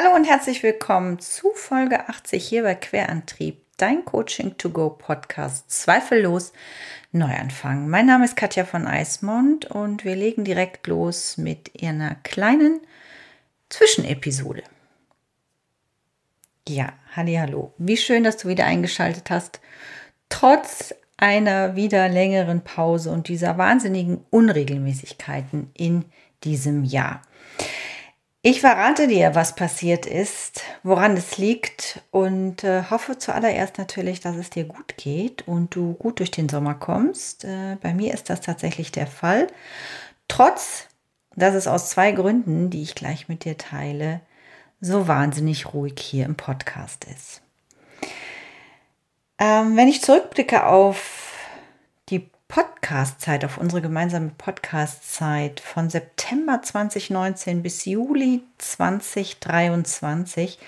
Hallo und herzlich willkommen zu Folge 80 hier bei Querantrieb, dein Coaching to Go Podcast. Zweifellos Neuanfang. Mein Name ist Katja von Eismond und wir legen direkt los mit einer kleinen Zwischenepisode. Ja, hallo. Wie schön, dass du wieder eingeschaltet hast. Trotz einer wieder längeren Pause und dieser wahnsinnigen Unregelmäßigkeiten in diesem Jahr. Ich verrate dir, was passiert ist, woran es liegt und äh, hoffe zuallererst natürlich, dass es dir gut geht und du gut durch den Sommer kommst. Äh, bei mir ist das tatsächlich der Fall. Trotz, dass es aus zwei Gründen, die ich gleich mit dir teile, so wahnsinnig ruhig hier im Podcast ist. Ähm, wenn ich zurückblicke auf Podcast-Zeit, auf unsere gemeinsame Podcast-Zeit von September 2019 bis Juli 2023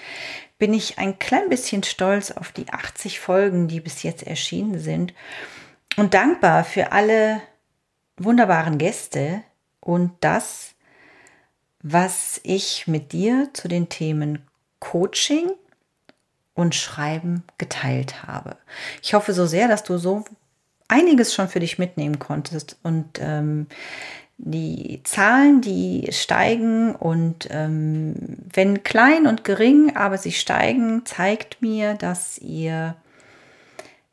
bin ich ein klein bisschen stolz auf die 80 Folgen, die bis jetzt erschienen sind und dankbar für alle wunderbaren Gäste und das, was ich mit dir zu den Themen Coaching und Schreiben geteilt habe. Ich hoffe so sehr, dass du so einiges schon für dich mitnehmen konntest. Und ähm, die Zahlen, die steigen und ähm, wenn klein und gering, aber sie steigen, zeigt mir, dass ihr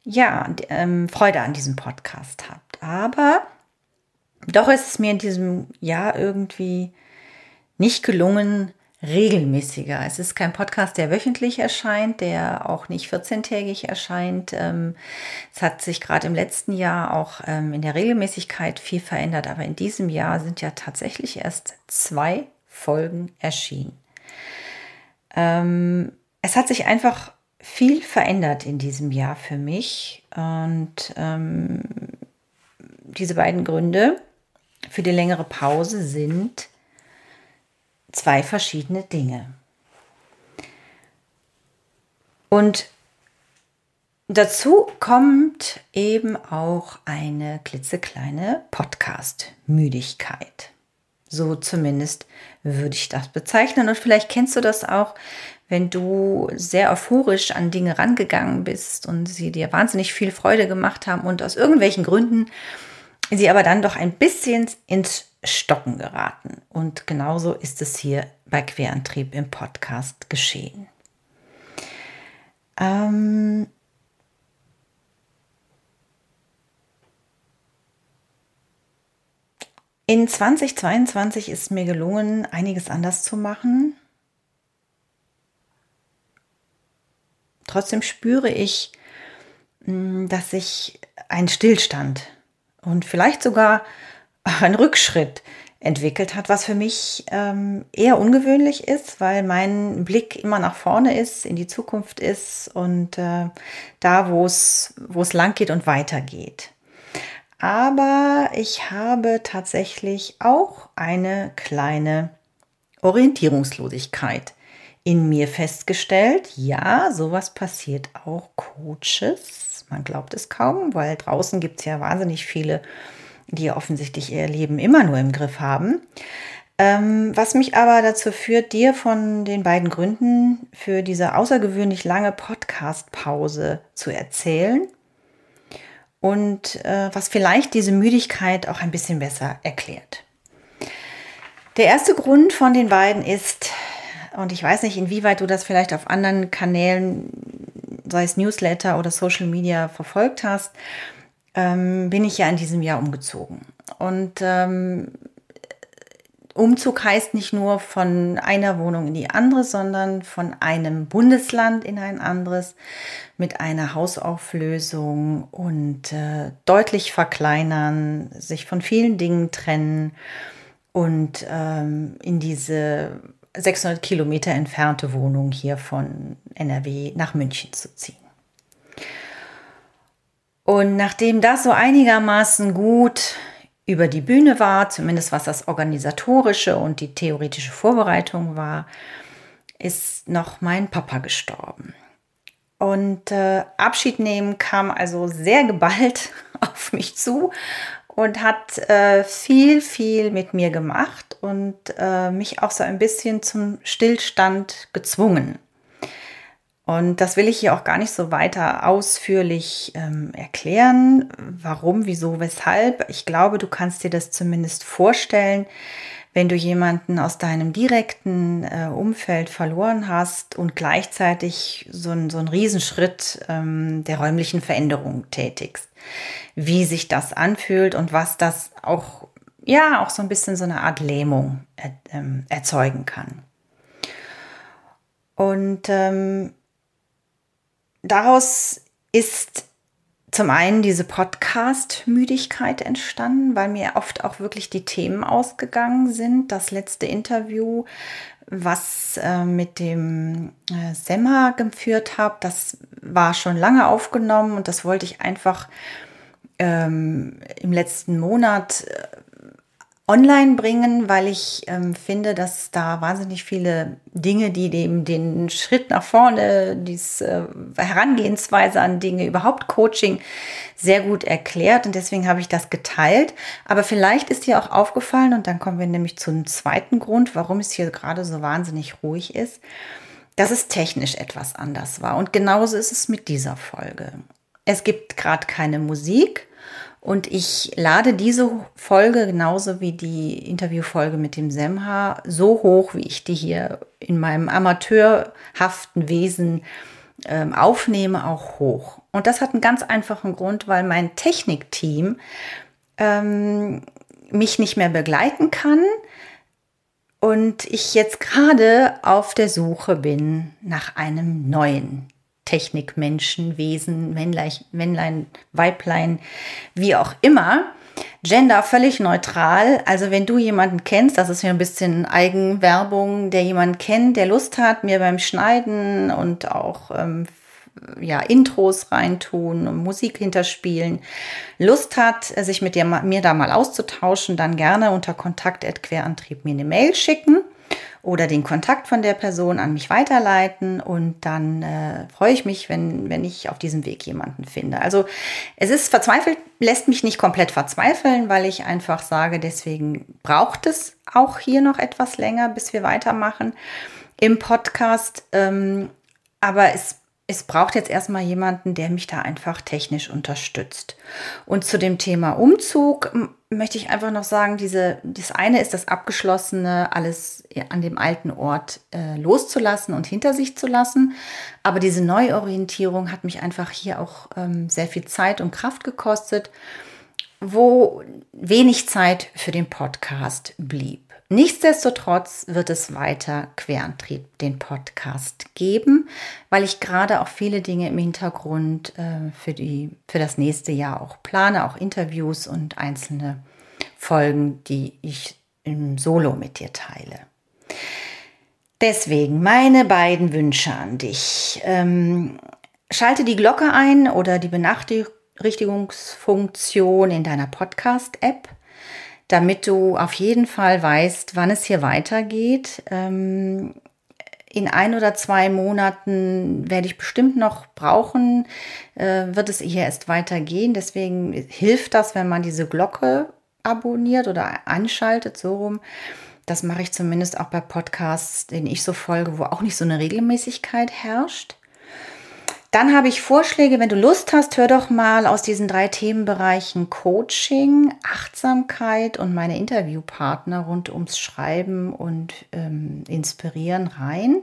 ja ähm, Freude an diesem Podcast habt. Aber doch ist es mir in diesem Jahr irgendwie nicht gelungen, regelmäßiger. Es ist kein Podcast, der wöchentlich erscheint, der auch nicht 14-tägig erscheint. Ähm, es hat sich gerade im letzten Jahr auch ähm, in der Regelmäßigkeit viel verändert, aber in diesem Jahr sind ja tatsächlich erst zwei Folgen erschienen. Ähm, es hat sich einfach viel verändert in diesem Jahr für mich und diese beiden Gründe für die längere Pause sind, zwei verschiedene Dinge. Und dazu kommt eben auch eine klitzekleine Podcast-Müdigkeit. So zumindest würde ich das bezeichnen. Und vielleicht kennst du das auch, wenn du sehr euphorisch an Dinge rangegangen bist und sie dir wahnsinnig viel Freude gemacht haben und aus irgendwelchen Gründen sie aber dann doch ein bisschen ins Stocken geraten. Und genauso ist es hier bei Querantrieb im Podcast geschehen. Ähm In 2022 ist mir gelungen, einiges anders zu machen. Trotzdem spüre ich, hm, dass ich einen Stillstand und vielleicht sogar ein Rückschritt entwickelt hat, was für mich ähm, eher ungewöhnlich ist, weil mein Blick immer nach vorne ist, in die Zukunft ist und äh, da, wo es lang geht und weitergeht. Aber ich habe tatsächlich auch eine kleine Orientierungslosigkeit in mir festgestellt. Ja, sowas passiert auch Coaches. Man glaubt es kaum, weil draußen gibt es ja wahnsinnig viele die offensichtlich ihr Leben immer nur im Griff haben. Ähm, was mich aber dazu führt, dir von den beiden Gründen für diese außergewöhnlich lange Podcast-Pause zu erzählen und äh, was vielleicht diese Müdigkeit auch ein bisschen besser erklärt. Der erste Grund von den beiden ist, und ich weiß nicht, inwieweit du das vielleicht auf anderen Kanälen, sei es Newsletter oder Social Media, verfolgt hast, ähm, bin ich ja in diesem Jahr umgezogen. Und ähm, Umzug heißt nicht nur von einer Wohnung in die andere, sondern von einem Bundesland in ein anderes mit einer Hausauflösung und äh, deutlich verkleinern, sich von vielen Dingen trennen und ähm, in diese 600 Kilometer entfernte Wohnung hier von NRW nach München zu ziehen. Und nachdem das so einigermaßen gut über die Bühne war, zumindest was das organisatorische und die theoretische Vorbereitung war, ist noch mein Papa gestorben. Und äh, Abschied nehmen kam also sehr geballt auf mich zu und hat äh, viel, viel mit mir gemacht und äh, mich auch so ein bisschen zum Stillstand gezwungen. Und das will ich hier auch gar nicht so weiter ausführlich ähm, erklären, warum, wieso, weshalb. Ich glaube, du kannst dir das zumindest vorstellen, wenn du jemanden aus deinem direkten äh, Umfeld verloren hast und gleichzeitig so, ein, so einen Riesenschritt ähm, der räumlichen Veränderung tätigst. Wie sich das anfühlt und was das auch, ja, auch so ein bisschen so eine Art Lähmung er, ähm, erzeugen kann. Und ähm, daraus ist zum einen diese Podcast-Müdigkeit entstanden, weil mir oft auch wirklich die Themen ausgegangen sind. Das letzte Interview, was äh, mit dem äh, Semmer geführt habe, das war schon lange aufgenommen und das wollte ich einfach ähm, im letzten Monat äh, online bringen, weil ich ähm, finde, dass da wahnsinnig viele Dinge, die dem den Schritt nach vorne, diese äh, Herangehensweise an Dinge, überhaupt Coaching sehr gut erklärt und deswegen habe ich das geteilt. Aber vielleicht ist dir auch aufgefallen und dann kommen wir nämlich zum zweiten Grund, warum es hier gerade so wahnsinnig ruhig ist, dass es technisch etwas anders war. Und genauso ist es mit dieser Folge. Es gibt gerade keine Musik. Und ich lade diese Folge genauso wie die Interviewfolge mit dem Semha so hoch, wie ich die hier in meinem amateurhaften Wesen ähm, aufnehme, auch hoch. Und das hat einen ganz einfachen Grund, weil mein Technikteam ähm, mich nicht mehr begleiten kann und ich jetzt gerade auf der Suche bin nach einem neuen Technik, Menschen, Wesen, Männlein, Männlein, Weiblein, wie auch immer. Gender völlig neutral. Also wenn du jemanden kennst, das ist ja ein bisschen Eigenwerbung, der jemanden kennt, der Lust hat, mir beim Schneiden und auch ähm, ja, Intros reintun und Musik hinterspielen, Lust hat, sich mit dir, mir da mal auszutauschen, dann gerne unter Kontakt.querantrieb mir eine Mail schicken oder den Kontakt von der Person an mich weiterleiten und dann äh, freue ich mich, wenn, wenn ich auf diesem Weg jemanden finde. Also es ist verzweifelt, lässt mich nicht komplett verzweifeln, weil ich einfach sage, deswegen braucht es auch hier noch etwas länger, bis wir weitermachen im Podcast. Ähm, aber es es braucht jetzt erstmal jemanden, der mich da einfach technisch unterstützt. Und zu dem Thema Umzug möchte ich einfach noch sagen, diese, das eine ist das Abgeschlossene, alles an dem alten Ort äh, loszulassen und hinter sich zu lassen. Aber diese Neuorientierung hat mich einfach hier auch ähm, sehr viel Zeit und Kraft gekostet, wo wenig Zeit für den Podcast blieb. Nichtsdestotrotz wird es weiter Querantrieb den Podcast geben, weil ich gerade auch viele Dinge im Hintergrund äh, für, die, für das nächste Jahr auch plane, auch Interviews und einzelne Folgen, die ich im Solo mit dir teile. Deswegen meine beiden Wünsche an dich. Ähm, schalte die Glocke ein oder die Benachrichtigungsfunktion in deiner Podcast-App damit du auf jeden Fall weißt, wann es hier weitergeht. Ähm, in ein oder zwei Monaten werde ich bestimmt noch brauchen, äh, wird es hier erst weitergehen. Deswegen hilft das, wenn man diese Glocke abonniert oder anschaltet, so rum. Das mache ich zumindest auch bei Podcasts, denen ich so folge, wo auch nicht so eine Regelmäßigkeit herrscht. Dann habe ich Vorschläge, wenn du Lust hast, hör doch mal aus diesen drei Themenbereichen Coaching, Achtsamkeit und meine Interviewpartner rund ums Schreiben und ähm, Inspirieren rein.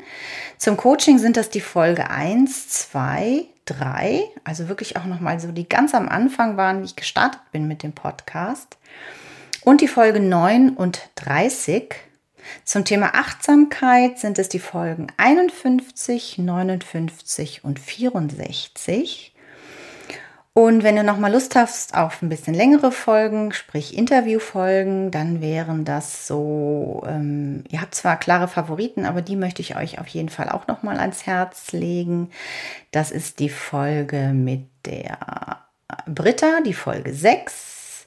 Zum Coaching sind das die Folge 1, 2, 3, also wirklich auch nochmal so, die ganz am Anfang waren, wie ich gestartet bin mit dem Podcast. Und die Folge 9 und 30 zum Thema Achtsamkeit sind es die Folgen 51, 59 und 64. Und wenn du noch mal Lust hast auf ein bisschen längere Folgen, sprich Interviewfolgen, dann wären das so, ähm, ihr habt zwar klare Favoriten, aber die möchte ich euch auf jeden Fall auch noch mal ans Herz legen. Das ist die Folge mit der Britta, die Folge 6,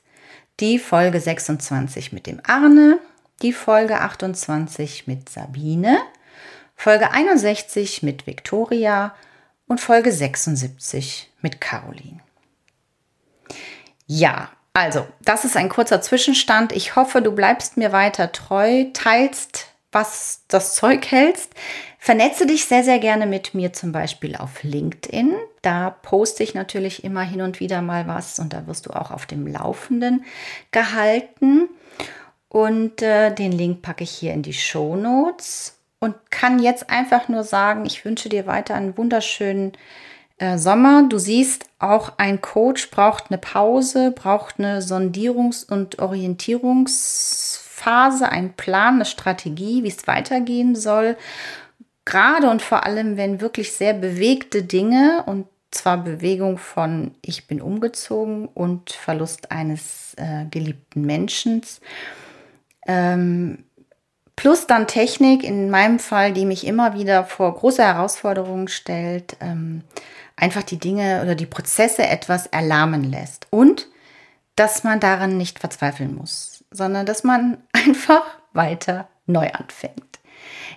die Folge 26 mit dem Arne, die Folge 28 mit Sabine, Folge 61 mit Victoria und Folge 76 mit Caroline. Ja, Also, das ist ein kurzer Zwischenstand. Ich hoffe, du bleibst mir weiter treu, teilst, was das Zeug hältst. Vernetze dich sehr, sehr gerne mit mir zum Beispiel auf LinkedIn. Da poste ich natürlich immer hin und wieder mal was und da wirst du auch auf dem Laufenden gehalten. Und äh, den Link packe ich hier in die Show Notes und kann jetzt einfach nur sagen, ich wünsche dir weiter einen wunderschönen äh, Sommer. Du siehst, auch ein Coach braucht eine Pause, braucht eine Sondierungs- und Orientierungsphase, einen Plan, eine Strategie, wie es weitergehen soll. Gerade und vor allem, wenn wirklich sehr bewegte Dinge und zwar Bewegung von ich bin umgezogen und Verlust eines äh, geliebten Menschen. Ähm, plus dann Technik, in meinem Fall, die mich immer wieder vor große Herausforderungen stellt, ähm, einfach die Dinge oder die Prozesse etwas erlahmen lässt. Und dass man daran nicht verzweifeln muss, sondern dass man einfach weiter neu anfängt.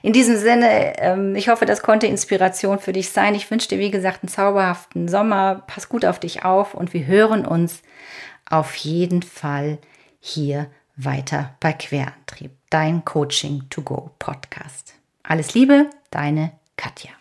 In diesem Sinne, ähm, ich hoffe, das konnte Inspiration für dich sein. Ich wünsche dir, wie gesagt, einen zauberhaften Sommer. Pass gut auf dich auf und wir hören uns auf jeden Fall hier weiter bei Querantrieb, dein Coaching to Go Podcast. Alles Liebe, deine Katja.